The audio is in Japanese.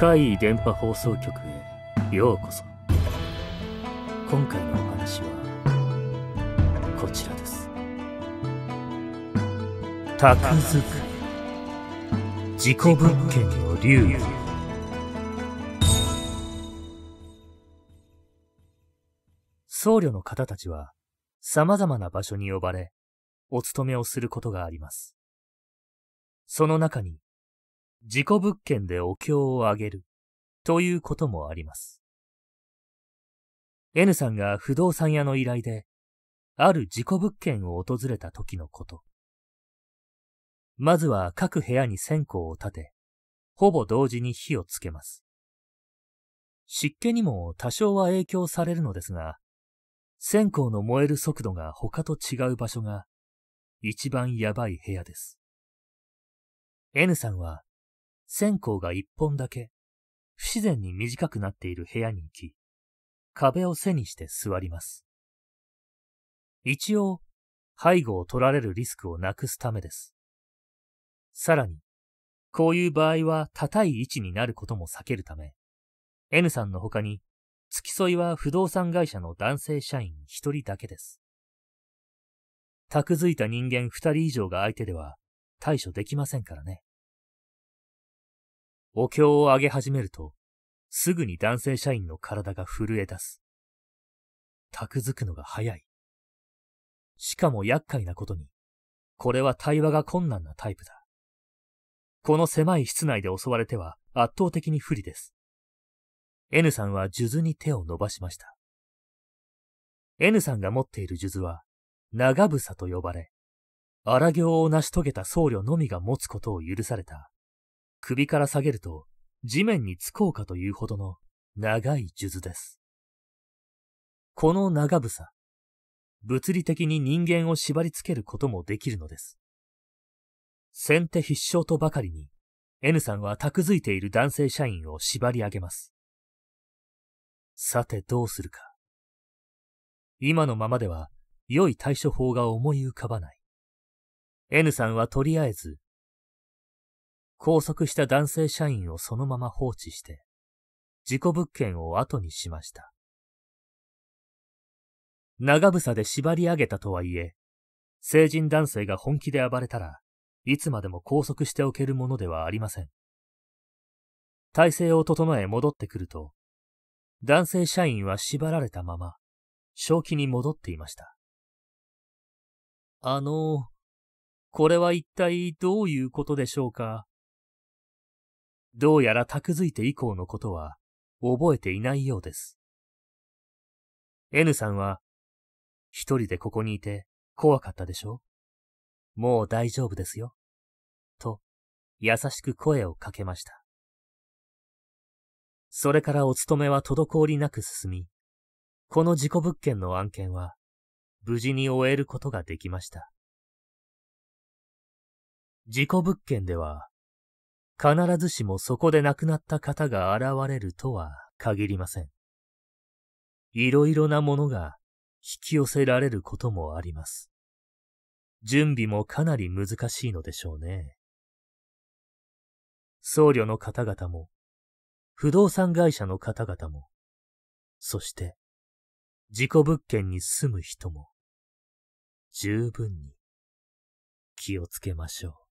怪異電波放送局へようこそ。今回のお話はこちらです。宅づくり事故物件の流儀。僧侶の方たちは様々な場所に呼ばれお勤めをすることがあります。その中に事故物件でお経をあげるということもあります。N さんが不動産屋の依頼で、ある事故物件を訪れた時のこと。まずは各部屋に線香を立て、ほぼ同時に火をつけます。湿気にも多少は影響されるのですが、線香の燃える速度が他と違う場所が一番やばい部屋です。N さんは線香が一本だけ、不自然に短くなっている部屋に行き、壁を背にして座ります。一応、背後を取られるリスクをなくすためです。さらに、こういう場合は高い位置になることも避けるため、N さんの他に、付き添いは不動産会社の男性社員一人だけです。宅づいた人間二人以上が相手では対処できませんからね。お経をあげ始めると、すぐに男性社員の体が震え出す。たくづくのが早い。しかも厄介なことに、これは対話が困難なタイプだ。この狭い室内で襲われては圧倒的に不利です。N さんは数珠に手を伸ばしました。N さんが持っている数珠は、長房と呼ばれ、荒行を成し遂げた僧侶のみが持つことを許された首から下げると地面につこうかというほどの長い数珠です。この長房、物理的に人間を縛り付けることもできるのです。先手必勝とばかりに N さんは託づいている男性社員を縛り上げます。さてどうするか。今のままでは良い対処法が思い浮かばない。N さんはとりあえず拘束した男性社員をそのまま放置して、事故物件を後にしました。長房で縛り上げたとはいえ、成人男性が本気で暴れたらいつまでも拘束しておけるものではありません。体勢を整え戻ってくると、男性社員は縛られたまま、正気に戻っていました。あの、これは一体どういうことでしょうか？どうやら託づいて以降のことは覚えていないようです。N さんは、一人でここにいて怖かったでしょ？もう大丈夫ですよ。と、優しく声をかけました。それからお勤めは滞りなく進み、この事故物件の案件は、無事に終えることができました。事故物件では、必ずしもそこで亡くなった方が現れるとは限りません。いろいろなものが引き寄せられることもあります。準備もかなり難しいのでしょうね。僧侶の方々も、不動産会社の方々も、そして、事故物件に住む人も、十分に気をつけましょう。